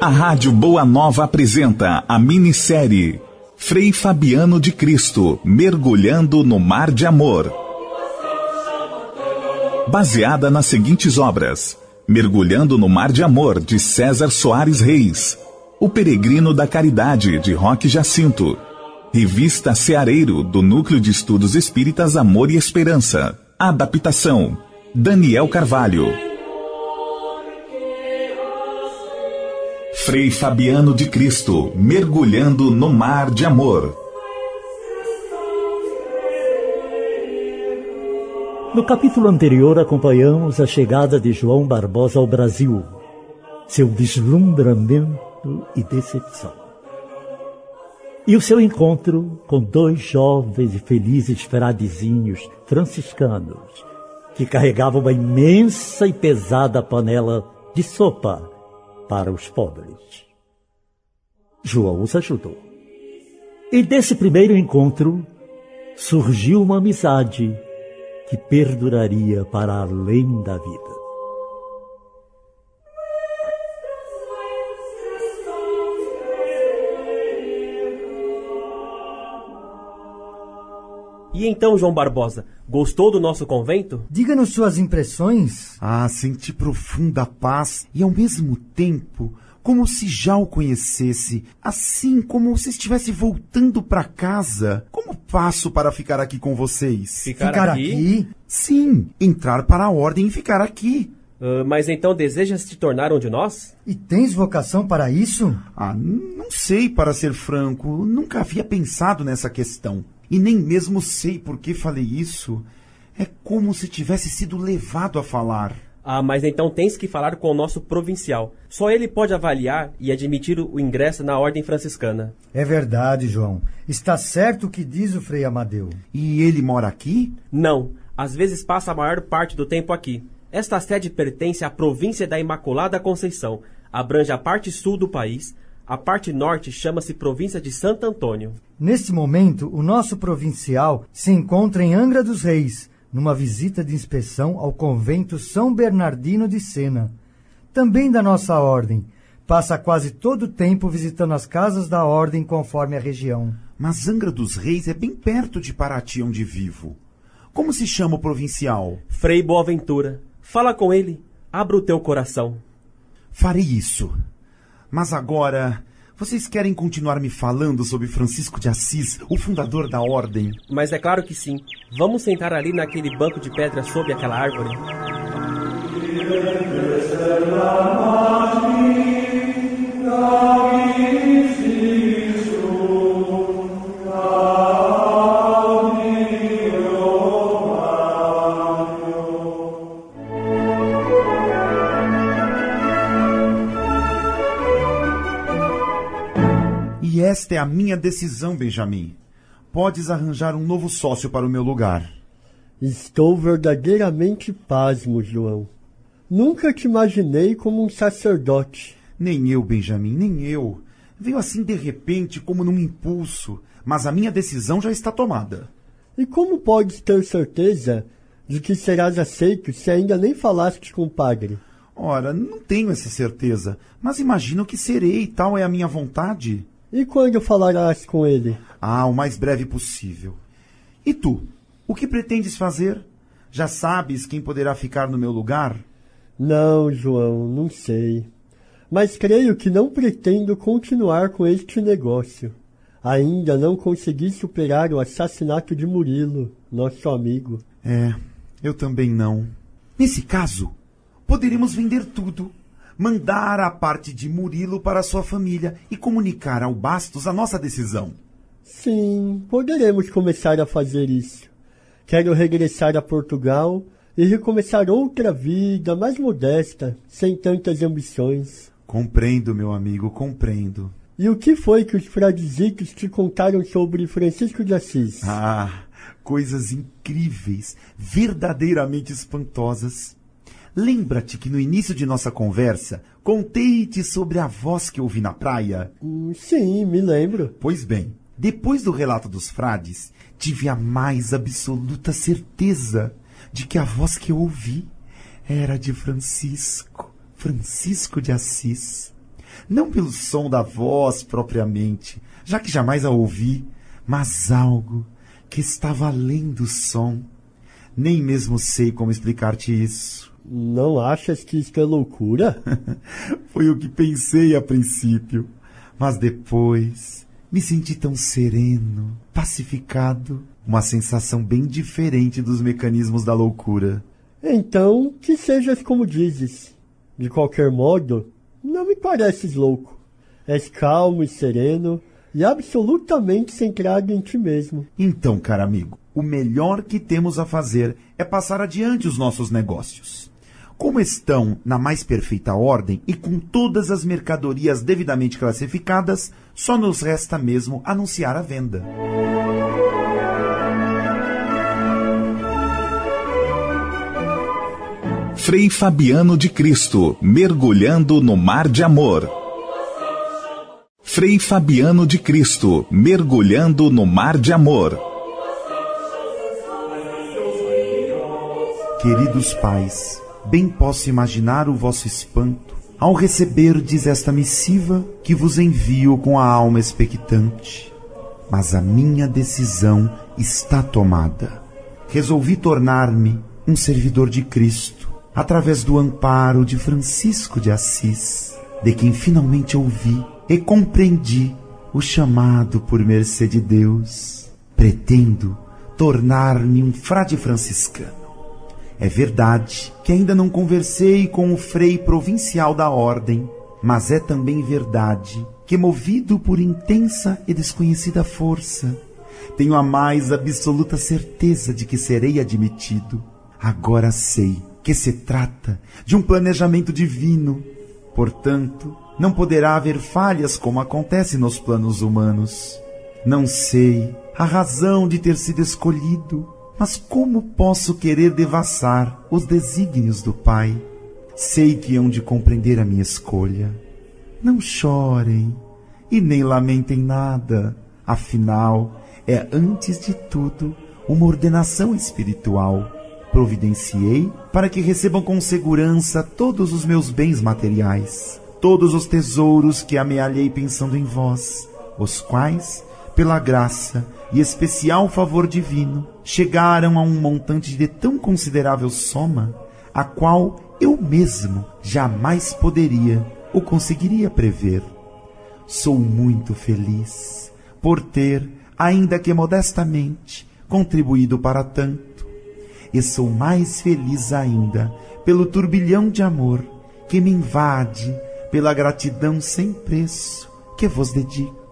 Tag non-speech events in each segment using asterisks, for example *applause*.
A Rádio Boa Nova apresenta a minissérie Frei Fabiano de Cristo Mergulhando no Mar de Amor. Baseada nas seguintes obras: Mergulhando no Mar de Amor, de César Soares Reis. O Peregrino da Caridade, de Roque Jacinto. Revista Ceareiro, do Núcleo de Estudos Espíritas Amor e Esperança. Adaptação: Daniel Carvalho. Frei Fabiano de Cristo, mergulhando no mar de amor. No capítulo anterior, acompanhamos a chegada de João Barbosa ao Brasil, seu deslumbramento e decepção. E o seu encontro com dois jovens e felizes fradizinhos franciscanos, que carregavam uma imensa e pesada panela de sopa para os pobres. João os ajudou. E desse primeiro encontro surgiu uma amizade que perduraria para além da vida. E então, João Barbosa, gostou do nosso convento? Diga-nos suas impressões. Ah, senti profunda paz e ao mesmo tempo como se já o conhecesse, assim como se estivesse voltando para casa. Como passo para ficar aqui com vocês? Ficar, ficar aqui? aqui? Sim, entrar para a ordem e ficar aqui. Uh, mas então desejas te tornar um de nós? E tens vocação para isso? Ah, não sei, para ser franco. Nunca havia pensado nessa questão. E nem mesmo sei por que falei isso. É como se tivesse sido levado a falar. Ah, mas então tens que falar com o nosso provincial. Só ele pode avaliar e admitir o ingresso na ordem franciscana. É verdade, João. Está certo o que diz o Frei Amadeu. E ele mora aqui? Não. Às vezes passa a maior parte do tempo aqui. Esta sede pertence à província da Imaculada Conceição. Abrange a parte sul do país, a parte norte chama-se província de Santo Antônio. Neste momento, o nosso provincial se encontra em Angra dos Reis, numa visita de inspeção ao convento São Bernardino de Sena. Também da nossa ordem. Passa quase todo o tempo visitando as casas da ordem conforme a região. Mas Angra dos Reis é bem perto de Paraty, onde vivo. Como se chama o provincial? Frei Boaventura. Fala com ele. Abra o teu coração. Farei isso. Mas agora, vocês querem continuar me falando sobre Francisco de Assis, o fundador da ordem? Mas é claro que sim. Vamos sentar ali naquele banco de pedra sob aquela árvore. Esta é a minha decisão, Benjamin. Podes arranjar um novo sócio para o meu lugar. Estou verdadeiramente pasmo, João. Nunca te imaginei como um sacerdote. Nem eu, Benjamin, nem eu. Veio assim de repente, como num impulso, mas a minha decisão já está tomada. E como podes ter certeza de que serás aceito se ainda nem falaste com o padre? Ora, não tenho essa certeza, mas imagino que serei, tal é a minha vontade. E quando falarás com ele? Ah, o mais breve possível. E tu? O que pretendes fazer? Já sabes quem poderá ficar no meu lugar? Não, João, não sei. Mas creio que não pretendo continuar com este negócio. Ainda não consegui superar o assassinato de Murilo, nosso amigo. É, eu também não. Nesse caso, poderemos vender tudo mandar a parte de Murilo para sua família e comunicar ao Bastos a nossa decisão. Sim, poderemos começar a fazer isso. Quero regressar a Portugal e recomeçar outra vida mais modesta, sem tantas ambições. Compreendo, meu amigo, compreendo. E o que foi que os fradizitos te contaram sobre Francisco de Assis? Ah, coisas incríveis, verdadeiramente espantosas. Lembra-te que no início de nossa conversa contei-te sobre a voz que ouvi na praia? Hum, sim, me lembro. Pois bem, Depois do relato dos frades, tive a mais absoluta certeza de que a voz que eu ouvi era de Francisco, Francisco de Assis. Não pelo som da voz propriamente, já que jamais a ouvi, mas algo que estava além do som. Nem mesmo sei como explicar-te isso. Não achas que isto é loucura? *laughs* Foi o que pensei a princípio, mas depois me senti tão sereno, pacificado, uma sensação bem diferente dos mecanismos da loucura. Então, que sejas como dizes. De qualquer modo, não me pareces louco. És calmo e sereno e absolutamente centrado em ti mesmo. Então, caro amigo, o melhor que temos a fazer é passar adiante os nossos negócios. Como estão na mais perfeita ordem e com todas as mercadorias devidamente classificadas, só nos resta mesmo anunciar a venda. Frei Fabiano de Cristo, mergulhando no mar de amor. Frei Fabiano de Cristo, mergulhando no mar de amor. Queridos pais, bem posso imaginar o vosso espanto ao receberdes esta missiva que vos envio com a alma expectante. Mas a minha decisão está tomada. Resolvi tornar-me um servidor de Cristo, através do amparo de Francisco de Assis, de quem finalmente ouvi e compreendi o chamado por mercê de Deus. Pretendo tornar-me um frade franciscano. É verdade que ainda não conversei com o frei provincial da ordem, mas é também verdade que, movido por intensa e desconhecida força, tenho a mais absoluta certeza de que serei admitido. Agora sei que se trata de um planejamento divino. Portanto, não poderá haver falhas como acontece nos planos humanos. Não sei a razão de ter sido escolhido, mas como posso querer devassar os desígnios do Pai? Sei que hão de compreender a minha escolha. Não chorem e nem lamentem nada. Afinal, é antes de tudo uma ordenação espiritual. Providenciei para que recebam com segurança todos os meus bens materiais, todos os tesouros que amealhei pensando em vós, os quais, pela graça e especial favor divino, chegaram a um montante de tão considerável soma, a qual eu mesmo jamais poderia ou conseguiria prever. Sou muito feliz por ter, ainda que modestamente, contribuído para tanto, e sou mais feliz ainda pelo turbilhão de amor que me invade, pela gratidão sem preço que vos dedico,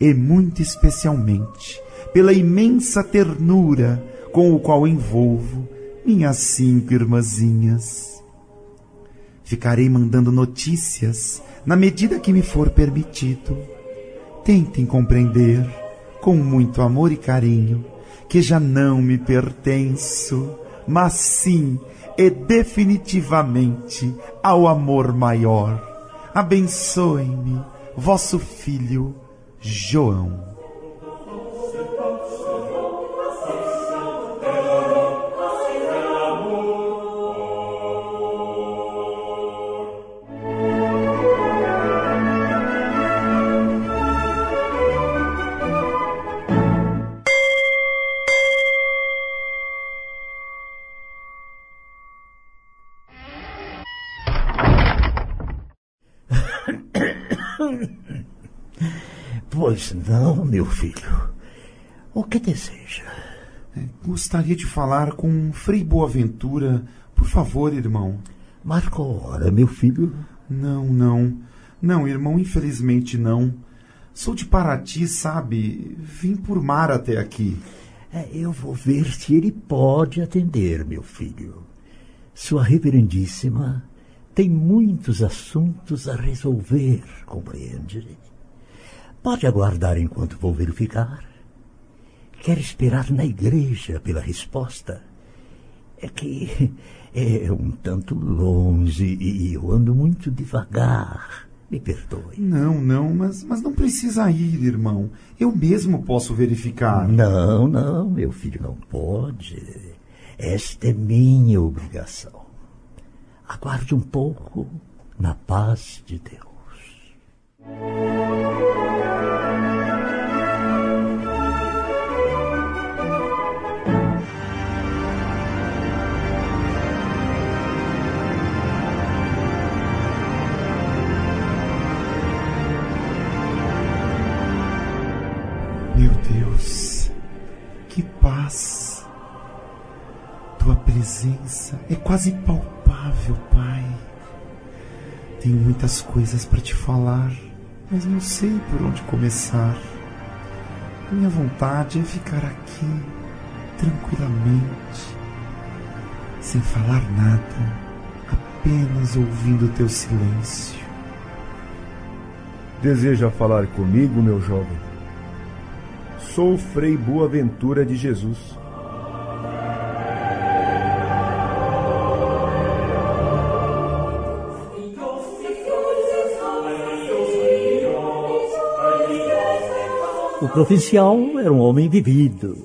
e muito especialmente pela imensa ternura com o qual envolvo minhas cinco irmãzinhas. Ficarei mandando notícias na medida que me for permitido. Tentem compreender, com muito amor e carinho, que já não me pertenço, mas sim e definitivamente ao amor maior. Abençoe-me, vosso filho João. *coughs* Pois não, meu filho. O que deseja? Gostaria de falar com Frei Boaventura. Por favor, irmão. Marca hora, meu filho. Não, não. Não, irmão, infelizmente não. Sou de Paraty, sabe? Vim por mar até aqui. É, eu vou ver se ele pode atender, meu filho. Sua Reverendíssima tem muitos assuntos a resolver, compreende? Pode aguardar enquanto vou verificar. Quer esperar na igreja pela resposta? É que é um tanto longe e eu ando muito devagar. Me perdoe. Não, não, mas, mas não precisa ir, irmão. Eu mesmo posso verificar. Não, não, meu filho, não pode. Esta é minha obrigação. Aguarde um pouco na paz de Deus. Meu Deus, que paz. Tua presença é quase palpável, Pai. Tenho muitas coisas para te falar, mas não sei por onde começar. Minha vontade é ficar aqui, tranquilamente, sem falar nada, apenas ouvindo teu silêncio. Deseja falar comigo, meu jovem? Sou Frei Boaventura de Jesus. O provincial era um homem vivido,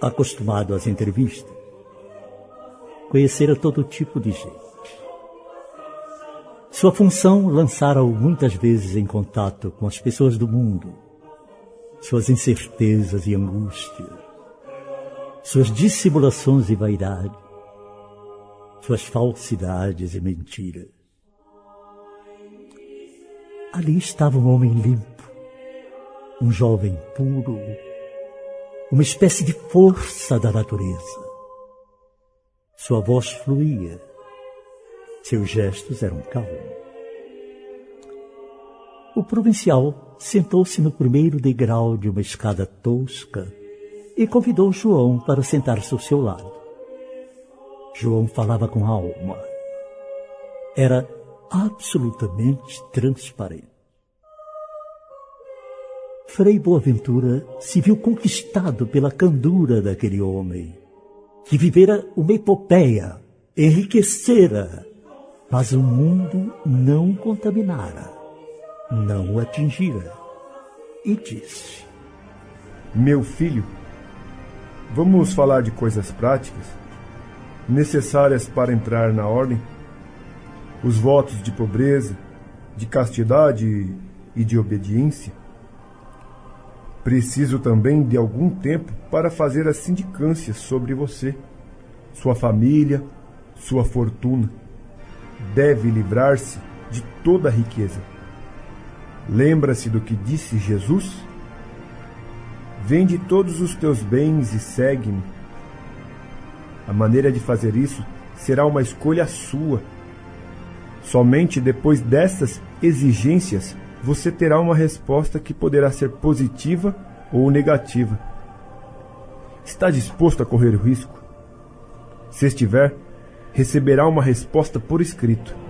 acostumado às entrevistas. Conhecera todo tipo de gente. Sua função lançara-o muitas vezes em contato com as pessoas do mundo, suas incertezas e angústias, suas dissimulações e vaidade, suas falsidades e mentiras. Ali estava um homem limpo, um jovem puro, uma espécie de força da natureza. Sua voz fluía, seus gestos eram calmos. O provincial sentou-se no primeiro degrau de uma escada tosca e convidou João para sentar-se ao seu lado. João falava com alma. Era absolutamente transparente. Frei Boaventura se viu conquistado pela candura daquele homem, que vivera uma epopeia, enriquecera, mas o mundo não contaminara, não o atingira. E disse: Meu filho, vamos falar de coisas práticas, necessárias para entrar na ordem? Os votos de pobreza, de castidade e de obediência? Preciso também de algum tempo para fazer as sindicâncias sobre você, sua família, sua fortuna. Deve livrar-se de toda a riqueza. Lembra-se do que disse Jesus? Vende todos os teus bens e segue-me. A maneira de fazer isso será uma escolha sua. Somente depois dessas exigências você terá uma resposta que poderá ser positiva ou negativa. Está disposto a correr o risco? Se estiver, receberá uma resposta por escrito.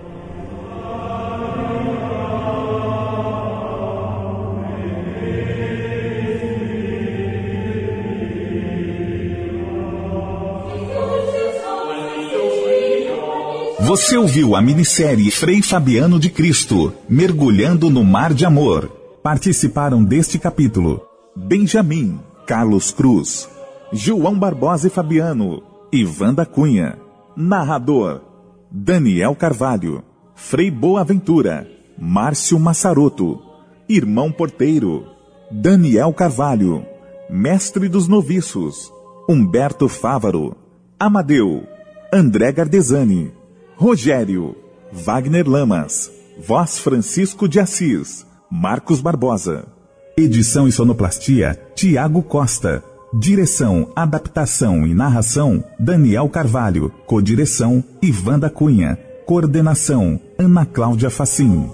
Você ouviu a minissérie Frei Fabiano de Cristo, Mergulhando no Mar de Amor. Participaram deste capítulo Benjamin, Carlos Cruz, João Barbosa e Fabiano, Ivan da Cunha. Narrador, Daniel Carvalho, Frei Boaventura, Márcio Massaroto, Irmão Porteiro, Daniel Carvalho, Mestre dos Noviços, Humberto Fávaro, Amadeu, André Gardesani, Rogério, Wagner Lamas, Voz Francisco de Assis, Marcos Barbosa. Edição e sonoplastia, Tiago Costa. Direção, adaptação e narração, Daniel Carvalho. Codireção, Ivan da Cunha. Coordenação, Ana Cláudia Facim.